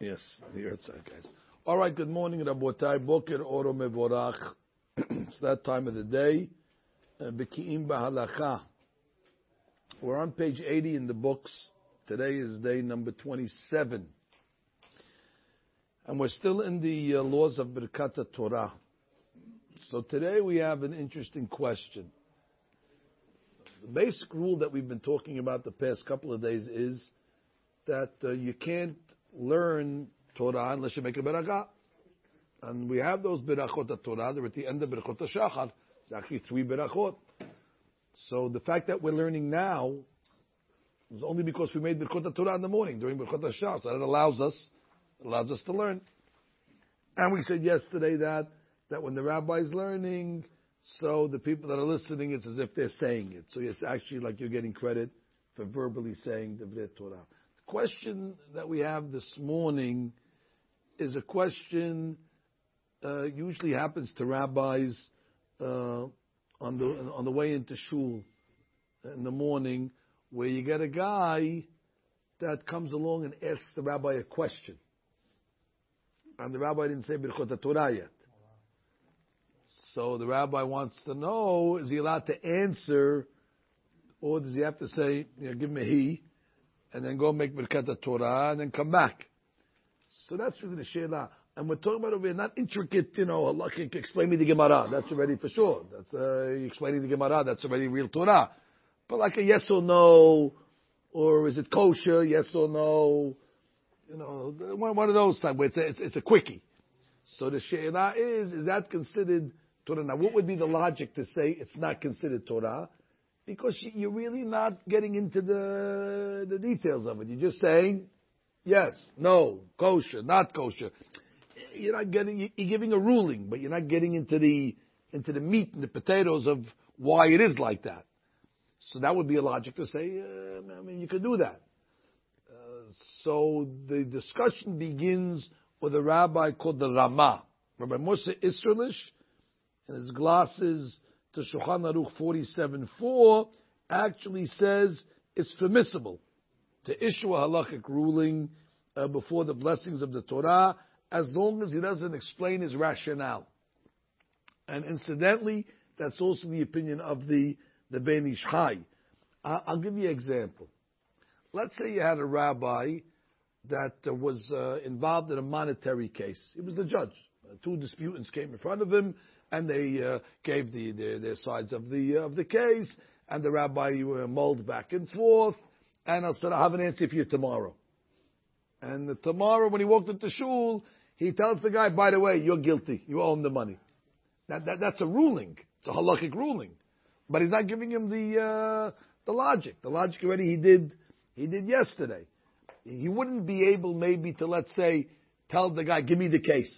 Yes, the Yahrzeit guys. All right, good morning, Rabotai. Boker Oro Mevorach. It's that time of the day. Beki'im Bahalacha. We're on page 80 in the books. Today is day number 27. And we're still in the uh, laws of Birkat Torah. So today we have an interesting question. The basic rule that we've been talking about the past couple of days is that uh, you can't learn Torah unless you make a berakah. And we have those berachot of Torah. They're at the end of berachot Shachar. It's actually three berachot. So the fact that we're learning now is only because we made berachot Torah in the morning during berachot Shachar. So that allows us allows us to learn. And we said yesterday that that when the rabbi is learning, so the people that are listening, it's as if they're saying it. So it's actually like you're getting credit for verbally saying the Torah. Question that we have this morning is a question uh, usually happens to rabbis uh, on the on the way into shul in the morning, where you get a guy that comes along and asks the rabbi a question, and the rabbi didn't say Birchot Torah yet. So the rabbi wants to know, is he allowed to answer, or does he have to say, you know, give me he, and then go make Birkat Torah, and then come back? So that's really the Sheila. And we're talking about over here, not intricate, you know, Allah can explain me the Gemara. That's already for sure. That's, uh, explaining the Gemara, that's already real Torah. But like a yes or no, or is it kosher, yes or no, you know, one, of those type where it's a, it's, it's a quickie. So the Sheila is, is that considered Torah. Now, what would be the logic to say it's not considered Torah? Because you're really not getting into the, the details of it. You're just saying, yes, no, kosher, not kosher. You're not getting, you're giving a ruling, but you're not getting into the, into the meat and the potatoes of why it is like that. So that would be a logic to say, uh, I mean, you could do that. Uh, so the discussion begins with a rabbi called the Rama. Rabbi Moshe Isserlish, and his glasses to Shulchan Aruch 47.4 actually says it's permissible to issue a halachic ruling uh, before the blessings of the Torah as long as he doesn't explain his rationale. And incidentally, that's also the opinion of the, the Ben Ish Chai. I'll give you an example. Let's say you had a rabbi that uh, was uh, involved in a monetary case. He was the judge. Uh, two disputants came in front of him and they uh, gave the, the, their sides of the uh, of the case, and the rabbi uh, mulled back and forth, and I said, I have an answer for you tomorrow. And tomorrow, when he walked into shul, he tells the guy, by the way, you're guilty. You owe him the money. That, that, that's a ruling. It's a halachic ruling. But he's not giving him the, uh, the logic. The logic already he did, he did yesterday. He wouldn't be able maybe to, let's say, tell the guy, give me the case.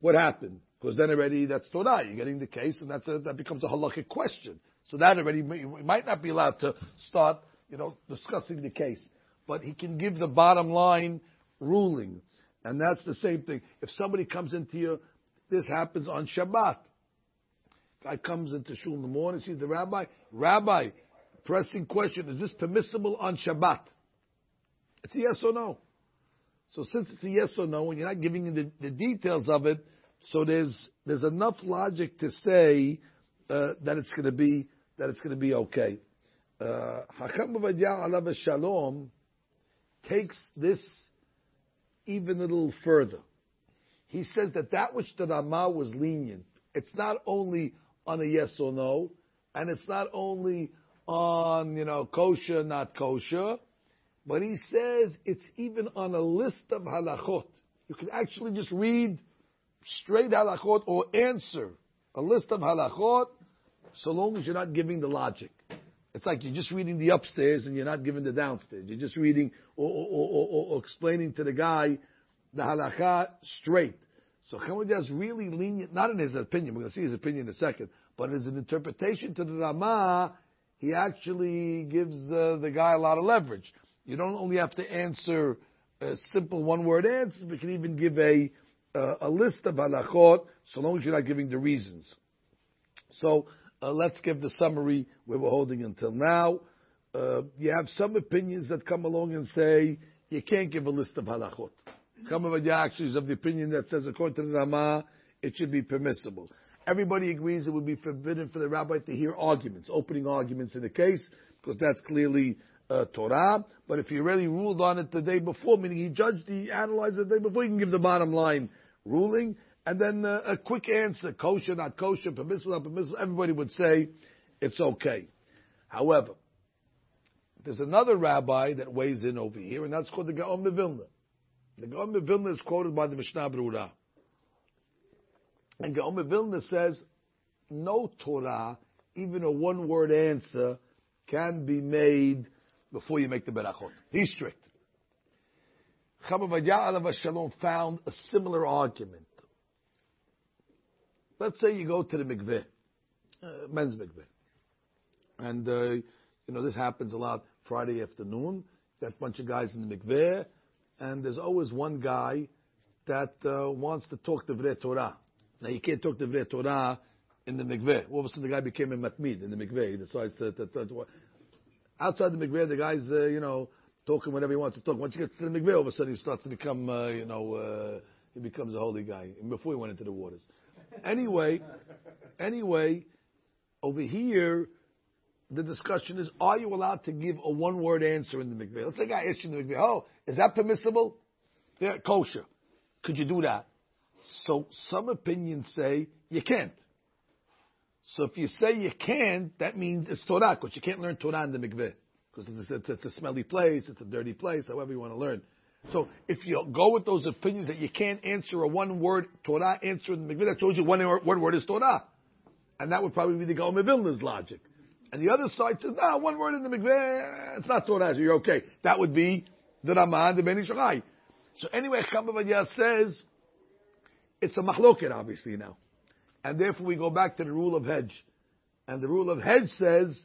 What happened? Because then already that's Torah. You're getting the case, and that's a, that becomes a halachic question. So that already we might not be allowed to start, you know, discussing the case. But he can give the bottom line ruling, and that's the same thing. If somebody comes into you, this happens on Shabbat. Guy comes into shul in the morning, sees the rabbi. Rabbi, pressing question: Is this permissible on Shabbat? It's a yes or no. So since it's a yes or no, and you're not giving the, the details of it, so there's there's enough logic to say uh, that it's going to be that it's going to be okay. Uh, Hakam Alav Shalom takes this even a little further. He says that that which the Rama was lenient, it's not only on a yes or no, and it's not only on you know kosher, not kosher, but he says it's even on a list of halachot. You can actually just read straight halachot or answer a list of halachot, so long as you're not giving the logic. It's like you're just reading the upstairs and you're not giving the downstairs. You're just reading or, or, or, or explaining to the guy the halacha straight. So Chamudah is really lenient, not in his opinion, we're going to see his opinion in a second, but as an interpretation to the Rama, he actually gives uh, the guy a lot of leverage. You don't only have to answer a simple one word answers, but you can even give a uh, a list of halachot, so long as you're not giving the reasons. So uh, let's give the summary where we're holding until now. Uh, you have some opinions that come along and say you can't give a list of halachot. Chama actually is of the opinion that says, according to the Rama, it should be permissible. Everybody agrees it would be forbidden for the rabbi to hear arguments, opening arguments in the case, because that's clearly uh, Torah. But if he really ruled on it the day before, meaning he judged, he analyzed it the day before, he can give the bottom line ruling. And then uh, a quick answer, kosher, not kosher, permissible, not permissible, everybody would say it's okay. However, there's another rabbi that weighs in over here, and that's called the Gaon Vilna. The Gaon Vilna is quoted by the Mishnah Berurah. And Gaon Vilna says, no Torah, even a one-word answer, can be made before you make the berachot. He's strict. Shalom found a similar argument. Let's say you go to the mikveh, uh, men's mikveh, and uh, you know this happens a lot Friday afternoon. Got a bunch of guys in the mikveh, and there's always one guy that uh, wants to talk to Vre Torah. Now you can't talk to Vre Torah in the mikveh. All of a sudden the guy became a matmid in the mikveh. He decides to, to, to, to outside the mikveh, the guy's uh, you know talking whenever he wants to talk. Once he gets to the mikveh, all of a sudden he starts to become uh, you know uh, he becomes a holy guy. Before he went into the waters. Anyway, anyway, over here. The discussion is: Are you allowed to give a one-word answer in the mikveh? Let's say guy asked you in the mikveh, "Oh, is that permissible?" Yeah, kosher. Could you do that? So some opinions say you can't. So if you say you can't, that means it's Torah, because you can't learn Torah in the mikveh. Because it's, it's, it's, a smelly place, it's a dirty place, however you want to learn. So if you go with those opinions that you can't answer a one word Torah answer in the mikveh, that shows you one, one word is Torah. And that would probably be the Gaon Vilna's logic. And the other side says, no, one word in the mikveh, it's not Torah, so you're okay. That would be the Ramah the Ben Ish Chai. So anyway, Chacham Ovadia says, it's a mahloket, obviously, now. And therefore we go back to the rule of hedge. And the rule of hedge says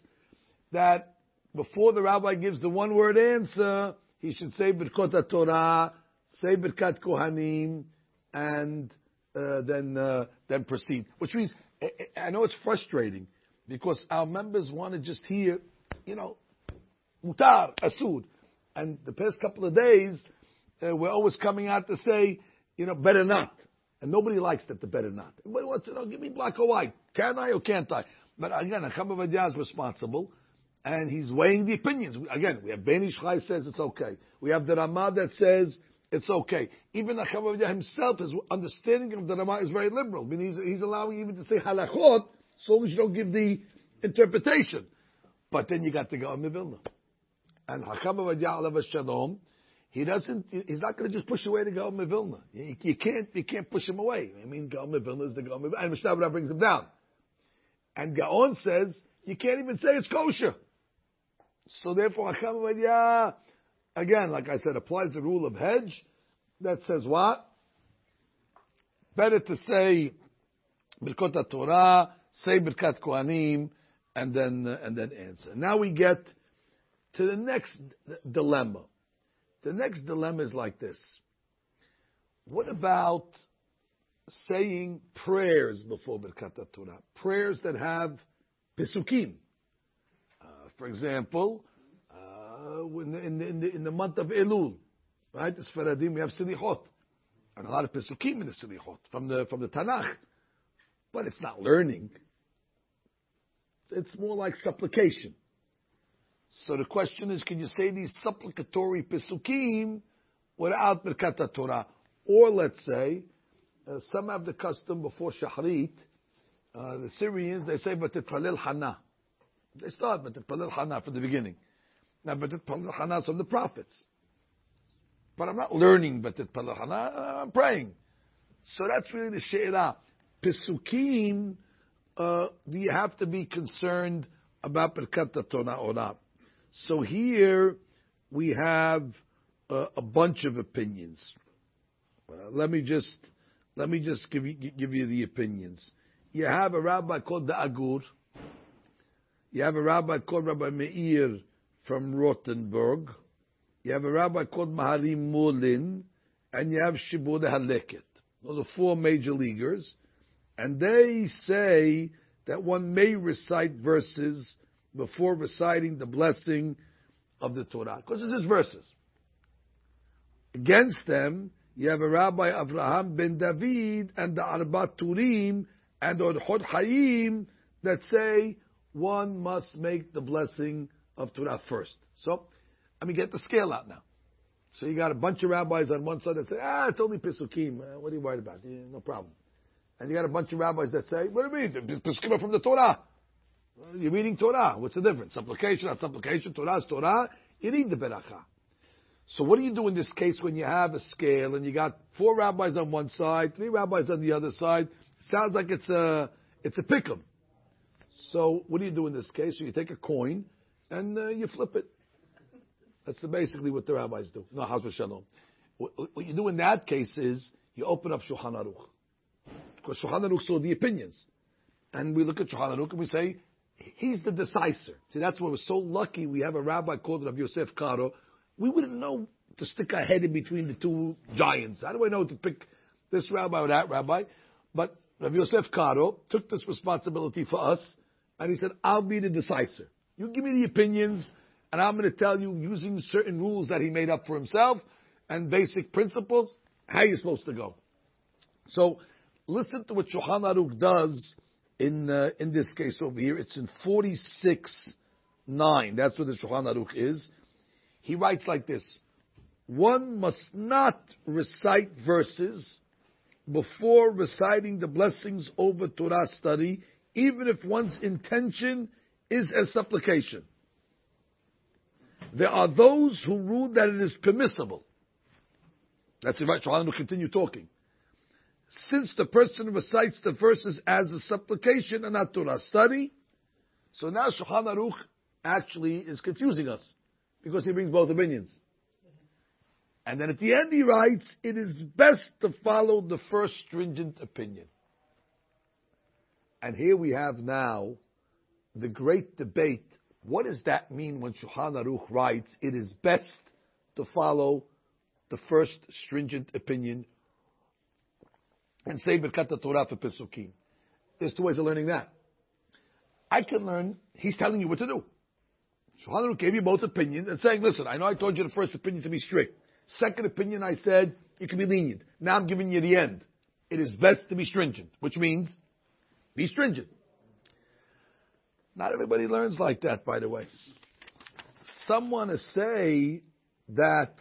that before the rabbi gives the one word answer, he should say Birkot Torah, say Birkat Kohanim, and uh, then uh, then proceed. Which means I know it's frustrating because our members want to just hear, you know, mutar asud, and the past couple of days uh, we're always coming out to say, you know, better not. And nobody likes that the better not. Everybody wants to know, give me black or white. Can I or can't I? But again, Acham is responsible, and he's weighing the opinions. Again, we have Ben Ish Chai says it's okay. We have the Ramah that says it's okay. Even Acham himself, his understanding of the Ramah is very liberal. I mean, he's, he's allowing even to say halachot, so long as you don't give the interpretation. But then you got to Gaon Vilna. And Hakam Avadia Shalom, he doesn't. He's not going to just push away the Gaon Vilna. You, you, can't. You can't push him away. I mean, Gaon Vilna is the Gaon Vilna, and Mishnah brings him down. And Gaon says you can't even say it's kosher. So therefore, again, like I said, applies the rule of hedge that says what? Better to say Birkot Torah, say Birkat Kohanim, and then uh, and then answer. Now we get to the next dilemma. The next dilemma is like this. What about saying prayers before Birkat Torah? Prayers that have Pesukim. For example, uh, in, the, in, the, in, the, month of Elul, right? It's Faradim, we have Silichot. And a lot of Pesukim in the Silichot from the, from the Tanakh. But it's not learning. It's more like supplication. So the question is, can you say these supplicatory pesukim without Birkat Torah? Or let's say, uh, some have the custom before Shahrit, uh, the Syrians, they say but the Batitpalil Hana. They start Batitpalil Hana from the beginning. Now Batitpalil Hana is from the prophets. But I'm not learning Batitpalil Hana, I'm praying. So that's really the She'ilah. Pesukim, uh, do you have to be concerned about Birkat Torah or not? So here we have uh, a bunch of opinions. Uh, let me just let me just give you give you the opinions. You have a rabbi called the Agur. You have a rabbi called Rabbi Meir from Rothenburg. You have a rabbi called Maharim Molin, and you have Shibolei HaLeket. Those are four major leaguers, and they say that one may recite verses before reciting the blessing of the Torah. Because this is verses. Against them, you have a Rabbi Avraham ben David and the Arba Turim and Orchot Hayim that say one must make the blessing of Torah first. So, let me get the scale out now. So you got a bunch of rabbis on one side that say, ah, it's only Pisukim. Uh, what are you worried about? Yeah, no problem. And you got a bunch of rabbis that say, what do you mean? Pisukim are from the Torah. You're reading Torah. What's the difference? Supplication, not supplication. Torah is Torah. You need the beracha. So what do you do in this case when you have a scale and you got four rabbis on one side, three rabbis on the other side? Sounds like it's a it's a pick'em. So what do you do in this case? So you take a coin and uh, you flip it. That's basically what the rabbis do. No, how's shalom. What, what you do in that case is you open up Shulchan Aruch. Because Shulchan Aruch saw the opinions. And we look at Shulchan Aruch and we say, he's the decisor. See, that's why we're so lucky we have a rabbi called Rav Yosef Karo. We wouldn't know to stick our head in between the two giants. How do I know to pick this rabbi or that rabbi? But Rav Yosef Karo took this responsibility for us, and he said, I'll be the decisor. You give me the opinions, and I'm going to tell you, using certain rules that he made up for himself and basic principles, how you're supposed to go. So, listen to what Shulchan Aruch does in uh, in this case over here. It's in 46 9. That's where the Shulchan Aruch is. He writes like this: One must not recite verses before reciting the blessings over Torah study, even if one's intention is a supplication. There are those who rule that it is permissible. That's it, right? Shulchan will continue talking since the person recites the verses as a supplication and not Torah study, so now Shulchan Aruch actually is confusing us because he brings both opinions. And then at the end he writes, it is best to follow the first stringent opinion. And here we have now the great debate. What does that mean when Shulchan Aruch writes, it is best to follow the first stringent opinion and say Birkat Torah for Pesukim. There's two ways of learning that. I can learn, he's telling you what to do. Shulchan Aruch gave you both opinions and saying, listen, I know I told you the first opinion to be strict. Second opinion, I said, you can be lenient. Now I'm giving you the end. It is best to be stringent, which means be stringent. Not everybody learns like that, by the way. Some want to say that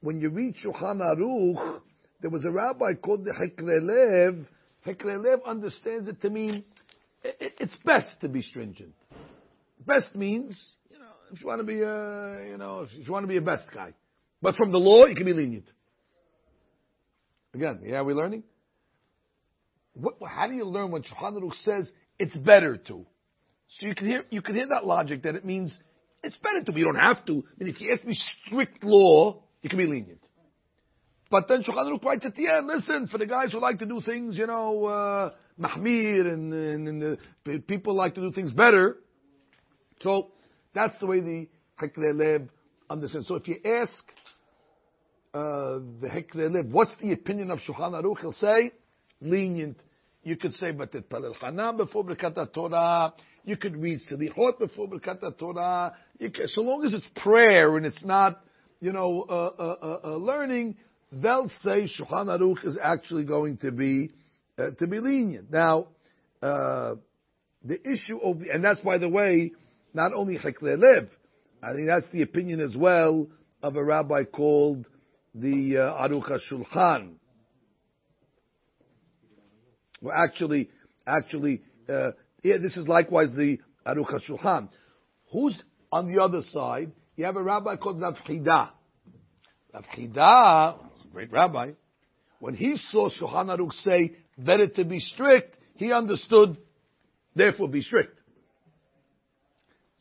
when you read Shulchan Aruch, there was a rabbi called the Hekrelev. Hekrelev understands it to mean it's best to be stringent. Best means, you know, if you want to be a, you know, if you want to be a best guy. But from the law, you can be lenient. Again, yeah, we're learning? What, how do you learn when Shulchan Aruch says it's better to? So you can hear you can hear that logic that it means it's better to. But you don't have to. I mean, if you ask me strict law, you can be lenient. But then Shulchan Aruch writes at the end, listen, for the guys who like to do things, you know, uh, mahmir, and, and, and the people like to do things better. So that's the way the Hekrelev understands. So if you ask uh, the Hekrelev, what's the opinion of Shulchan Aruch? He'll say, lenient. You could say, but it palel before Birkat Torah. You could read Selichot before Birkat Torah. So long as it's prayer and it's not, you know, uh, uh, uh, uh learning, they'll say Shulchan Aruch is actually going to be uh, to be lenient. Now, uh, the issue of, and that's by the way, not only Heklei Lev, I think that's the opinion as well of a rabbi called the uh, Aruch HaShulchan. Well, actually, actually, uh, yeah, this is likewise the Aruch HaShulchan. Who's on the other side? You have a rabbi called Rav Chida, great rabbi, when he saw Shulchan Aruch say better to be strict, he understood, therefore be strict.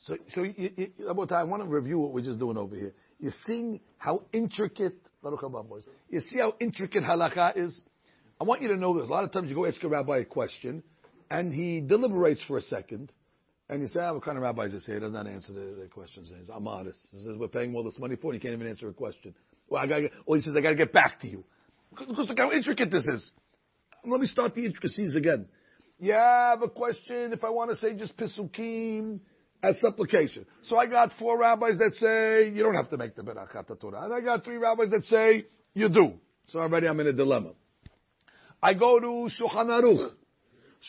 So, so you, you, I want to review what we're just doing over here. You're seeing how intricate, you see how intricate halakha is? I want you to know this. A lot of times you go ask a rabbi a question, and he deliberates for a second, and you say, oh, what kind of rabbi is this here? He does not answer the, the questions. He's modest. He says, we're paying all this money for it. He can't even answer a question. Well, I gotta, he says, I got to get back to you. Because look how intricate this is. Let me start the intricacies again. Yeah, I have a question if I want to say just pisukim as supplication. So I got four rabbis that say you don't have to make the berachat Torah. And I got three rabbis that say You do. So already I'm in a dilemma. I go to Shulchan Aruch.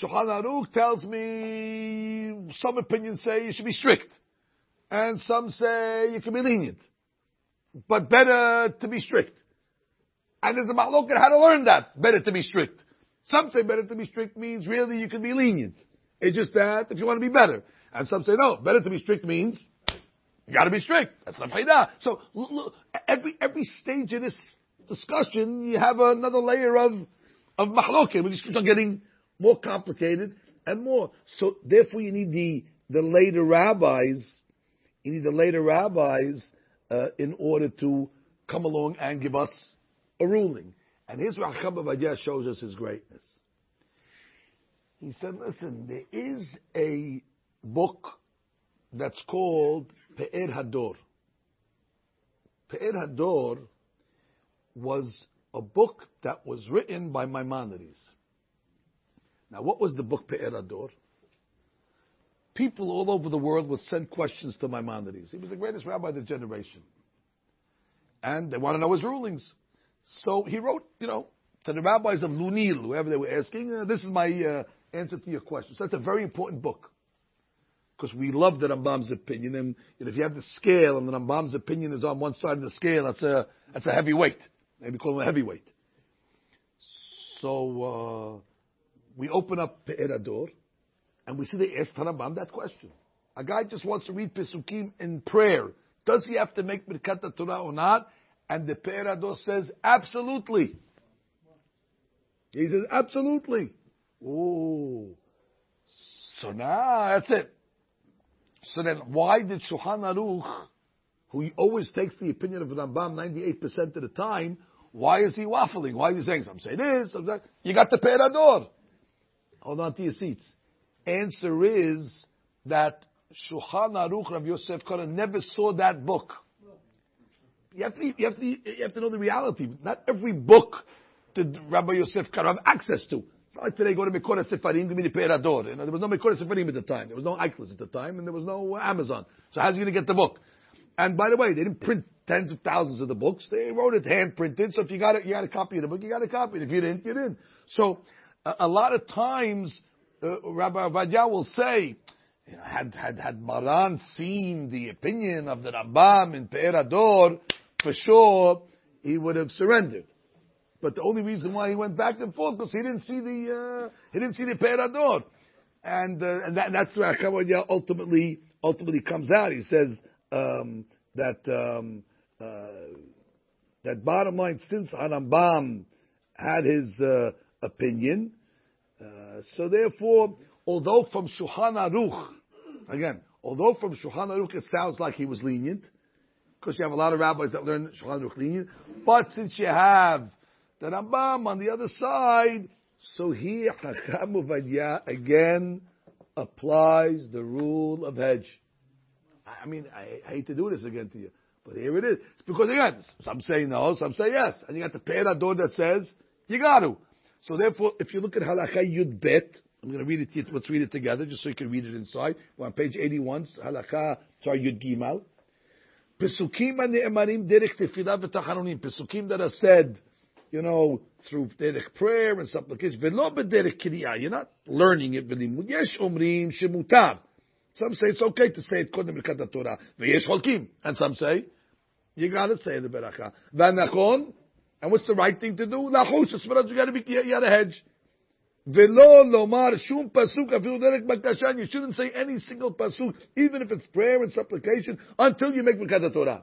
Shulchan Aruch tells me some opinions say you should be strict, and some say you can be lenient, but better to be strict. And there's a machloket how to learn that. Better to be strict. Some say better to be strict means really you can be lenient. It's just that if you want to be better. And some say no, better to be strict means you got to be strict. That's not fayda. So look, every every stage of this discussion, you have another layer of of machloket. We just keep on getting more complicated and more. So therefore, you need the the later rabbis. You need the later rabbis uh, in order to come along and give us a ruling. And here's where Chacham Ovadia shows us his greatness. He said, listen, there is a book that's called Pe'er Hador. Pe'er Hador was a book that was written by Maimonides. Now, what was the book Pe'er Hador? People all over the world would send questions to Maimonides. He was the greatest rabbi of the generation. And they want to know his rulings. So he wrote, you know, to the rabbis of Lunel, whoever they were asking, uh, this is my uh, answer to your question. So that's a very important book. Because we love the Rambam's opinion, and you if you have the scale and the Rambam's opinion is on one side of the scale, that's a that's a heavy weight. Maybe call it a heavyweight. So uh, we open up Pe'er Hador, and we see they ask Rambam that question. A guy just wants to read Pesukim in prayer. Does he have to make Birkat Torah or not? And the Pe'er Hador says, absolutely. He says, absolutely. Oh. So now, that's it. So then, why did Shulchan Aruch, who always takes the opinion of Rambam 98% of the time, why is he waffling? Why is he saying, some say this, some say You got the Pe'er Hador. Hold on to your seats. Answer is that Shulchan Aruch Rav Yosef Karo never saw that book. You have, to, you, have to, you have to know the reality. Not every book did Rabbi Yosef Karo have access to. It's not like today go to Mekora Sefarim, give me the Pe'er Hador. You know, there was no Mekora Sefarim at the time. There was no Eichlers at the time, and there was no Amazon. So how's he going to get the book? And by the way, they didn't print tens of thousands of the books. They wrote it hand printed. So if you got it, you got a copy of the book, you got a copy. If you didn't, you didn't. So uh, a lot of times, uh, Rabbi Avadia will say, you know, had, had, had Maran seen the opinion of the Rambam in Pe'er Hador, for sure he would have surrendered. But the only reason why he went back and forth because he didn't see the uh, he didn't see the Pe'er Hador, and uh, and, that, and that's where Akavadia ultimately ultimately comes out. He says um, that um, that bottom line, since Harambam had his uh, opinion, uh, so therefore, although from Shulchan Aruch, again, although from Shulchan Aruch it sounds like he was lenient, because you have a lot of rabbis that learn Shulchan Aruch lenient. But since you have the Rambam on the other side, so here Chacham Ovadia again applies the rule of hedge. I mean, I, I hate to do this again to you, but here it is. It's because again, some say no, some say yes. And you got the Pe'er Hador that says, you got to. So therefore, if you look at Halakha Yud Bet, I'm going to read it to you, let's read it together just so you can read it inside. We're on page 81, Halakha, sorry, Yud Gimal. Pesukim and ha'ne'emarim derech tefillah v'tacharonim. Pesukim that are said, you know, through derech prayer and supplication. V'lo b'derech kriyah. You're not learning it. V'limud yesh omrim shemutar. Some say it's okay to say it kodem b'kat Torah. V'yesh holkim. And some say, you gotta say the beracha. V'anachon. And what's the right thing to do? Lachush, esmerad, you gotta be, you gotta hedge. V'lo lomar shum pasuk afilu derek bakashan. You shouldn't say any single pasuk, even if it's prayer and supplication, until you make b'kat Torah.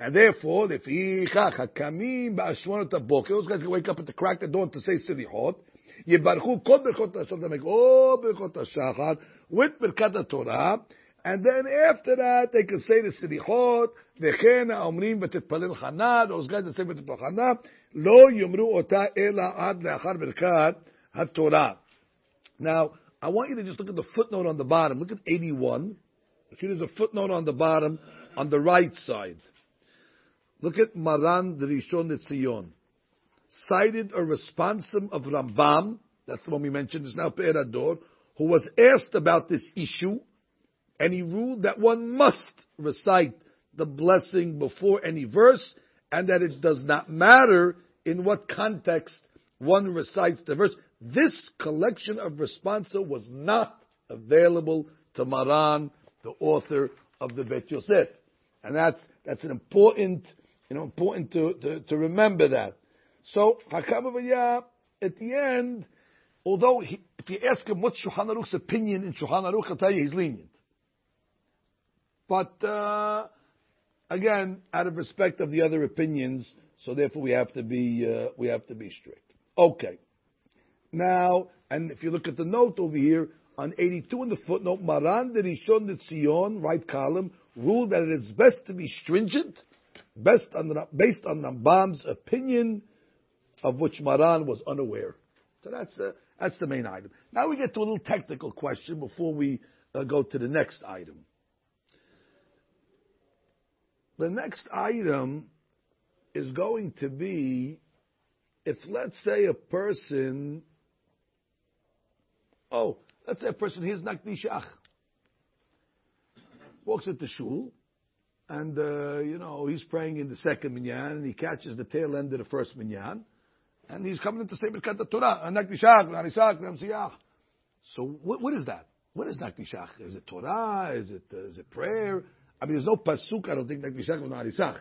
And therefore, if he hakamim ba'ashwanot aboker, those guys can wake up at the crack of dawn to say silly hot. יברכו כל ברכות השחר, they make all ברכות השחר, with ברכת התורה, and then after that, they can say the סליחות, וכן האומרים ותתפלל חנה, those guys that say ותתפלל חנה, לא יאמרו אותה אלא עד לאחר ברכת HaTorah. Now, I want you to just look at the footnote on the bottom. Look at 81. See, there's a footnote on the bottom on the right side. Look at Maran Rishon Tzion. Cited a responsum of Rambam, that's the one we mentioned, is now Pe'er Hador, who was asked about this issue, and he ruled that one must recite the blessing before any verse, and that it does not matter in what context one recites the verse. This collection of responsa was not available to Maran, the author of the Bet Yosef. And that's, that's an important, you know, important to, to, to remember that. So, Hakam at the end, although he, if you ask him what's Shulchan Aruch's opinion in Shulchan Aruch, I'll tell you he's lenient. But, uh, again, out of respect of the other opinions, so therefore we have to be, uh, we have to be strict. Okay. Now, and if you look at the note over here, on 82 in the footnote, Maran de Rishon de Tzion, right column, ruled that it is best to be stringent, best on based on Rambam's opinion, of which Maran was unaware. So that's, uh, that's the main item. Now we get to a little technical question before we uh, go to the next item. The next item is going to be if, let's say, a person, oh, let's say a person hears Nakdishach, walks into shul, and, uh, you know, he's praying in the second minyan, and he catches the tail end of the first minyan, and he's coming into say Birkat Torah, Nakdishach, Narisach, Namsiyach. So what, what is that? What is Nakdishach? Is it Torah? Is it, uh, is it prayer? I mean, there's no pasuk, I don't think, Nakdishach or Narisach.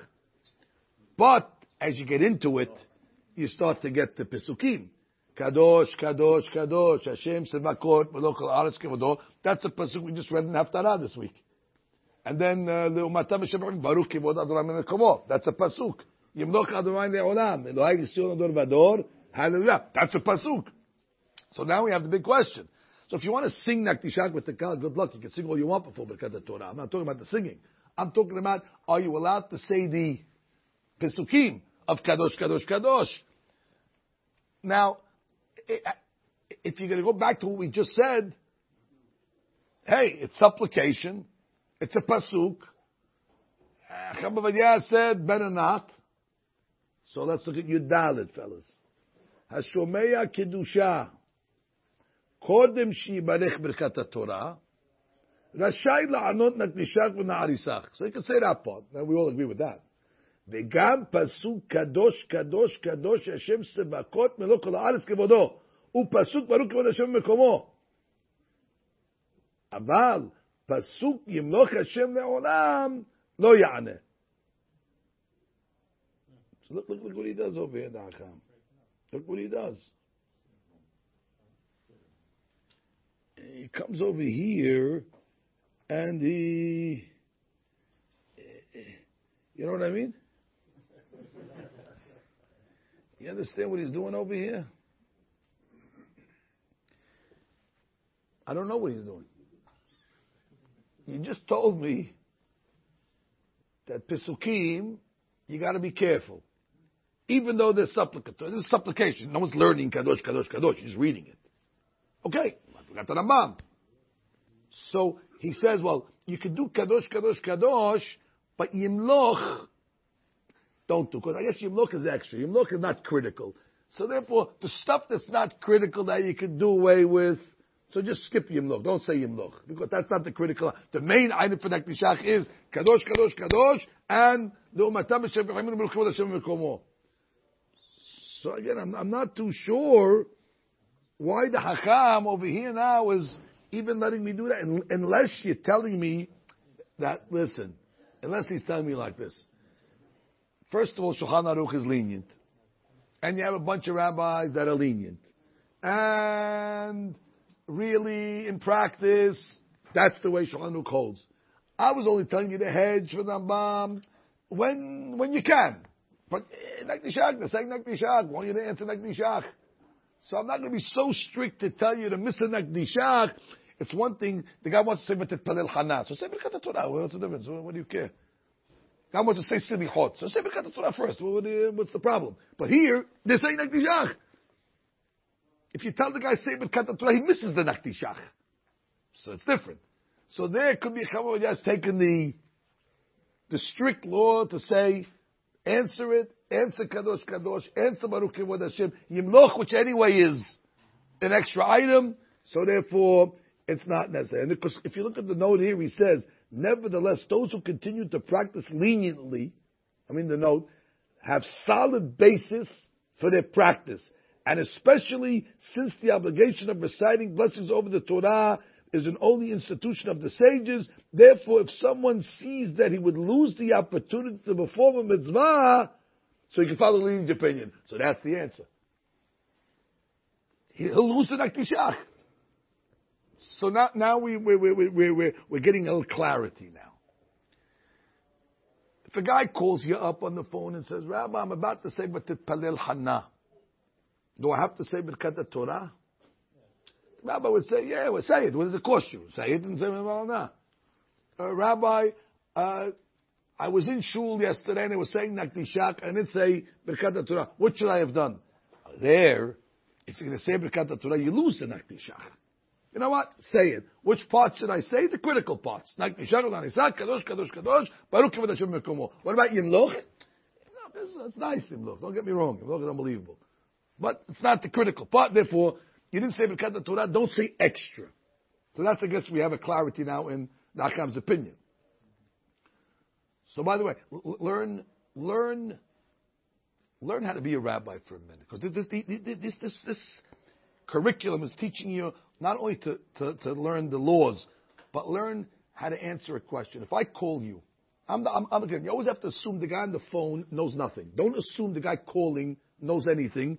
But, as you get into it, you start to get the Pesukim. Kadosh, Kadosh, Kadosh, Hashem Sevakot, Melokal Aretz Kevodo. That's a pasuk we just read in Haftarah this week. And then uh, Le'umatam Hashem Baruch Kivod Adoram. That's a pasuk. That's a pasuk. So now we have the big question. So if you want to sing Naktishak with the God, good luck. You can sing all you want before Birkat Torah. I'm not talking about the singing. I'm talking about, are you allowed to say the Pesukim? of Kadosh, Kadosh, Kadosh. Now, if you're going to go back to what we just said, hey, it's supplication, it's a pasuk. Uh, Chacham Ovadia said, better not. So let's look at Yudalit, fellas. Hashomeya Kedusha. Kodem Shibarech Birkat Torah. Rashai la'anot nakdishach v'na'arisach. So you can say that part. Now we all agree with that. וגם פסוק קדוש קדוש קדוש השם סבקות מלוא כל הארץ כבודו. הוא פסוק ברוך כבוד השם במקומו. אבל פסוק ימלוך השם לעולם לא יענה. Look, look, look what he does over here, Dacham. Look what he does. He comes over here and he, you know what I mean? You understand what he's doing over here? I don't know what he's doing. You just told me that Pisukim, you got to be careful. Even though they're supplicatory. This is supplication. No one's learning Kadosh, Kadosh, Kadosh. He's reading it. Okay. So he says, well, you can do Kadosh, Kadosh, Kadosh, but Yimloch don't do. Because I guess Yimloch is extra. Yimloch is not critical. So therefore, the stuff that's not critical that you can do away with, so just skip Yimloch. Don't say Yimloch. Because that's not the critical. The main item for Nakdishach is Kadosh, Kadosh, Kadosh, and the Umatam Hashem So again, I'm, I'm not too sure why the Hakam over here now is even letting me do that, unless you're telling me that, listen, unless he's telling me like this. First of all, Shulchan Aruch is lenient. And you have a bunch of rabbis that are lenient. And really, in practice, that's the way Shulchan Aruch holds. I was only telling you to hedge for the Rambam when, when you can. But eh, Nakdishak, the saying Nakdishak, want you to answer Nakdishak. So I'm not going to be so strict to tell you to miss a Nakdishak. It's one thing, the guy wants to say Betet Palel Hana. So say Birkat Torah. What's the difference? What do you care? God wants to say silichot. So say Birkat Torah first. What's the problem? But here, they're saying Nakdishach. If you tell the guy say Birkat Torah, he misses the Nakdishach. So it's different. So there could be a Chavah has taken the, the strict law to say, answer it, answer Kadosh Kadosh, answer Baruch Kevod Hashem, Yimloch, which anyway is an extra item, so therefore, it's not necessary. And because if you look at the note here, he says, Nevertheless, those who continue to practice leniently, I mean the note, have solid basis for their practice. And especially since the obligation of reciting blessings over the Torah is an only institution of the sages, therefore if someone sees that he would lose the opportunity to perform a mitzvah, so he can follow the leading opinion. So that's the answer. He'll lose the Naktishach. So now, now we, we, we, we, we, we're getting a little clarity now. If a guy calls you up on the phone and says, Rabbi, I'm about to say Batit Palel Hana. Do I have to say Birkat Torah? Rabbi would say, yeah, well, say it. What does it cost you? Say it and say, well, no. Uh, Rabbi, uh, I was in shul yesterday and they were saying Nakdishak and it say Birkat Torah. What should I have done? There, if you're going to say Birkat Torah, you lose the Nakdishak. You know what? Say it. Which part should I say? The critical parts. Nakdishak, Kadosh, Kadosh, Kadosh, Baruch Mekomo. What about Yimloch? No, it's, it's nice Yimloch. Don't get me wrong. Yimloch is unbelievable. But it's not the critical part. Therefore, you didn't say Birkat Torah, don't say extra. So that's, I guess, we have a clarity now in Nacham's opinion. So, by the way, learn, learn, learn how to be a rabbi for a minute, because this, this, this, this, this curriculum is teaching you not only to, to, to, learn the laws, but learn how to answer a question. If I call you, I'm, the, I'm, I'm again, you always have to assume the guy on the phone knows nothing. Don't assume the guy calling knows anything.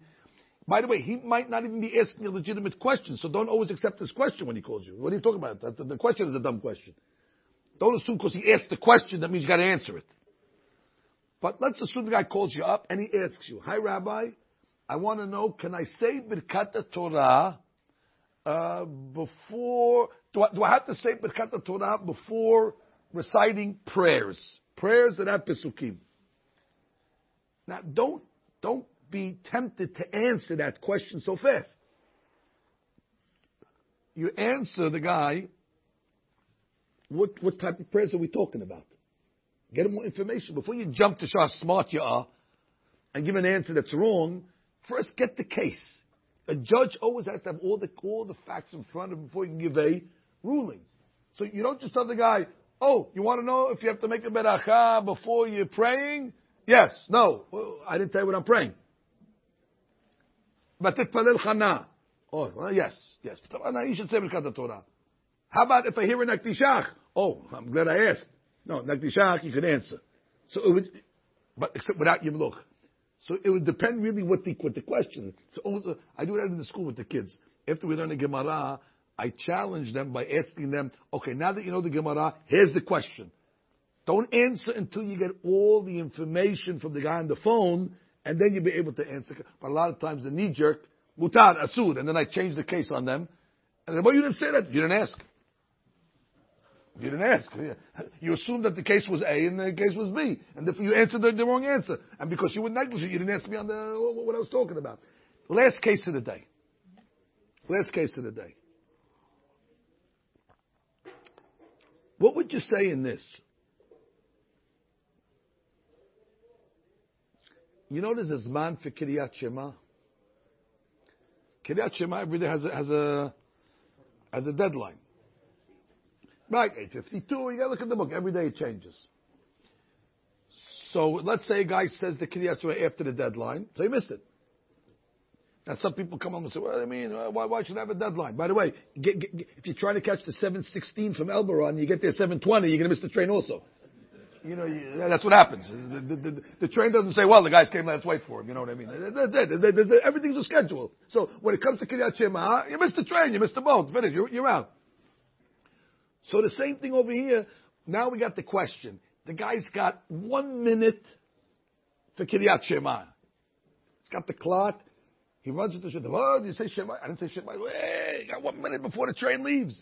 By the way, he might not even be asking a legitimate question, so don't always accept his question when he calls you. What are you talking about? The, the question is a dumb question. Don't assume because he asked the question that means you got to answer it. But let's assume the guy calls you up and he asks you, "Hi, Rabbi, I want to know, can I say Birkat Torah uh, before? Do I, do I, have to say Birkat Torah before reciting prayers? Prayers that have pesukim. Now, don't don't be tempted to answer that question so fast. You answer the guy, what, what type of prayers are we talking about? Get him more information. Before you jump to show how smart you are and give an answer that's wrong, first get the case. A judge always has to have all the, all the facts in front of him before he can give a ruling. So you don't just tell the guy, oh, you want to know if you have to make a beracha before you're praying? Yes. No. Well, I didn't tell you what I'm praying. ותתפלל חנה. Oh, well, yes, yes. You should say Birkat Torah. How about if I hear a Naktishach? Oh, I'm glad I asked. No, Naktishach, you can answer. So it would, but except without Yimloch. So it would depend really what the, what the question is. So also, I do that in the school with the kids. After we learn the Gemara, I challenge them by asking them, okay, now that you know the Gemara, here's the question. Don't answer until you get all the information from the guy on the phone, and then you'll be able to answer. But a lot of times the knee jerk, mutar, asud, and then I change the case on them. And then, well, you didn't say that. You didn't ask. You didn't ask. You assumed that the case was A and the case was B, and if you answered the, the, wrong answer, and because you were negligent, you didn't ask me on the what I was talking about. Last case of the day. Last case of the day. What would you say in this? You know there's a Zman for Kiryat Shema? Kiryat Shema every day has a, has a, has a deadline. Right, 852, you gotta look at the book. Every day it changes. So let's say a guy says the Kiryat Shema after the deadline, so he missed it. Now some people come on and say, well, I mean, uh, why, why should I have a deadline? By the way, get, get, if you're trying to catch the 716 from Elberon, you get there 720, you're going to miss the train also you know, you, that's what happens. The, the, the, the, train doesn't say, well, the guys came, let's wait for him. You know what I mean? That's it. Everything's a schedule. So when it comes to Kiryat Shema, you missed the train, you missed the boat, finish, you're, you're out. So the same thing over here. Now we got the question. The guy's got one minute for Kiryat Shema. He's got the clock. He runs into Shema. Oh, you say Shema? I didn't say Shema. Hey, got one minute before the train leaves.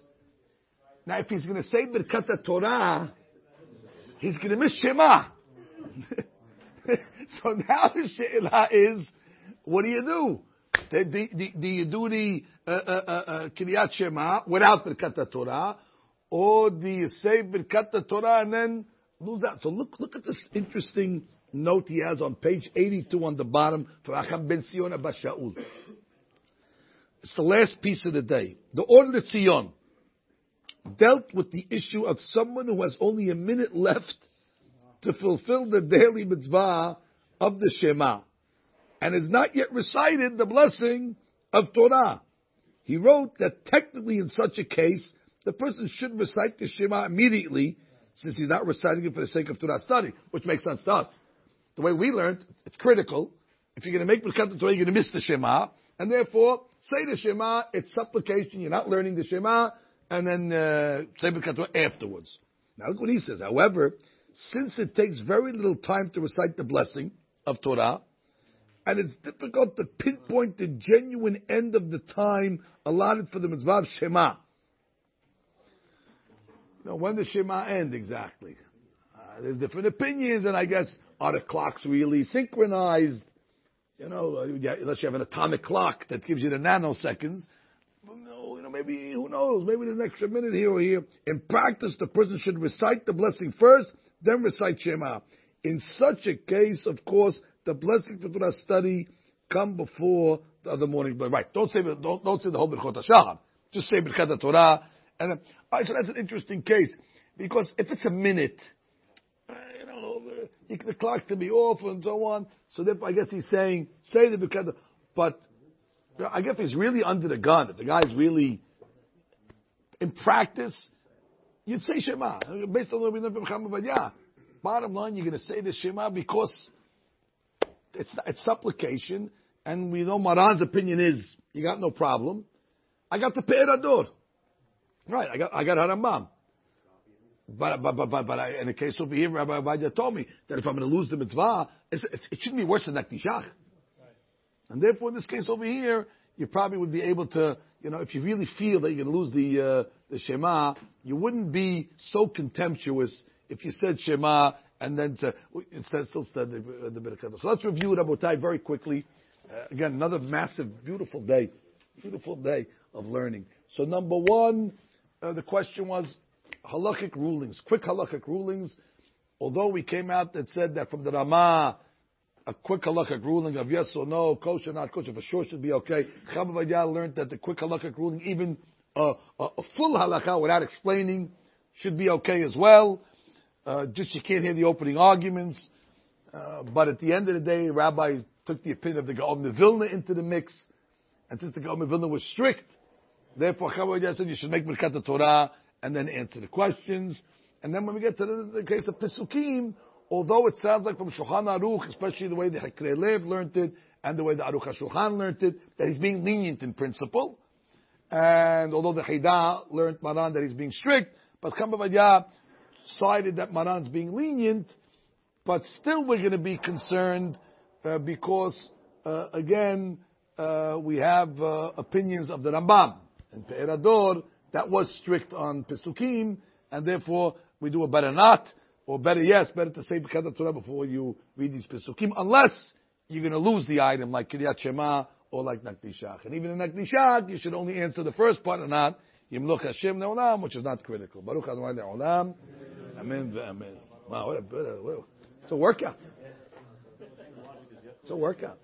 Now, if he's going to say Birkat Torah, he's going to miss Shema. so now the She'ila is, what do you do? Do, do, do you do the uh, uh, uh, uh Shema without Birkat Torah, or do you say Birkat Torah and then lose out? So look, look at this interesting note he has on page 82 on the bottom for Acham Ben Sion Abba Shaul. It's the last piece of the day. The Order of Tzion dealt with the issue of someone who has only a minute left to fulfill the daily mitzvah of the Shema and has not yet recited the blessing of Torah. He wrote that technically in such a case, the person should recite the Shema immediately since he's not reciting it for the sake of Torah study, which makes sense to us. The way we learned, it's critical. If you're going to make Birkat Torah, you're going to miss the Shema, and therefore say the Shema. It's supplication. You're not learning the Shema, and then uh, afterwards. Now look what he says. However, since it takes very little time to recite the blessing of Torah, and it's difficult to pinpoint the genuine end of the time allotted for the mitzvah of Shema. Know, when does Shema end exactly? Uh, there's different opinions, and I guess are the clocks really synchronized? You know, uh, unless you have an atomic clock that gives you the nanoseconds. Maybe who knows? Maybe there's an extra minute here or here. In practice, the person should recite the blessing first, then recite Shema. In such a case, of course, the blessing for Torah study come before the other morning. Right? Don't say don't, don't say the whole Birchot Hashachar. Just say Birkat Torah. And right, so that's an interesting case because if it's a minute, uh, you know, uh, the clock can be off and so on. So therefore, I guess he's saying say the Birkat. But I guess he's really under the gun. If the guy's really in practice, you'd say Shema based on what we learned from Chama Bottom line, you're going to say the Shema because it's, it's supplication, and we know Maran's opinion is you got no problem. I got the Pe'er. Right, I got I got Harambam. But but but but, but I, in the case over here, Rabbi Ovadia told me that if I'm going to lose the mitzvah, it shouldn't be worse than Nakdishach. And therefore, in this case over here, you probably would be able to, you know, if you really feel that you're going to lose the uh, the Shema, you wouldn't be so contemptuous if you said Shema and then to, it still said the, the Birkat. So let's review Rabotai very quickly. Uh, again, another massive, beautiful day, beautiful day of learning. So number one, uh, the question was halachic rulings, quick halachic rulings. Although we came out that said that from the Ramah, a quick halachic ruling of yes or no, kosher, not kosher, for sure should be okay. Chabad learned that the quick halachic ruling, even a, a, a full halakha without explaining, should be okay as well. Uh, just you can't hear the opening arguments. Uh, but at the end of the day, Rabbi took the opinion of the Gaon Vilna into the mix. And since the Gaon Vilna was strict, therefore Chavod said you should make Birkat Torah and then answer the questions. And then when we get to the, the case of Pesukim, although it sounds like from Shulchan Aruch, especially the way the Chikrei Lev learned it, and the way the Aruch HaShulchan learned it, that he's being lenient in principle. And although the Chida learned Maran that he's being strict, but Chacham Ovadia sided that Maran's being lenient, but still we're going to be concerned uh, because, uh, again, uh, we have uh, opinions of the Rambam. And Pe'er Hador, that was strict on Pesukim, and therefore we do a better not, or better yes, better to say Birkat Torah before you read these Pesukim, unless you're going to lose the item like Kiryat Shema or like Nakdishach. And even in Nakdishach, you should only answer the first part or not Yimloch Hashem Ne'olam, which is not critical. Baruch Adonai Ne'olam. Amen. Amen. Wow, what a, what a, what a, it's a workout. It's a workout.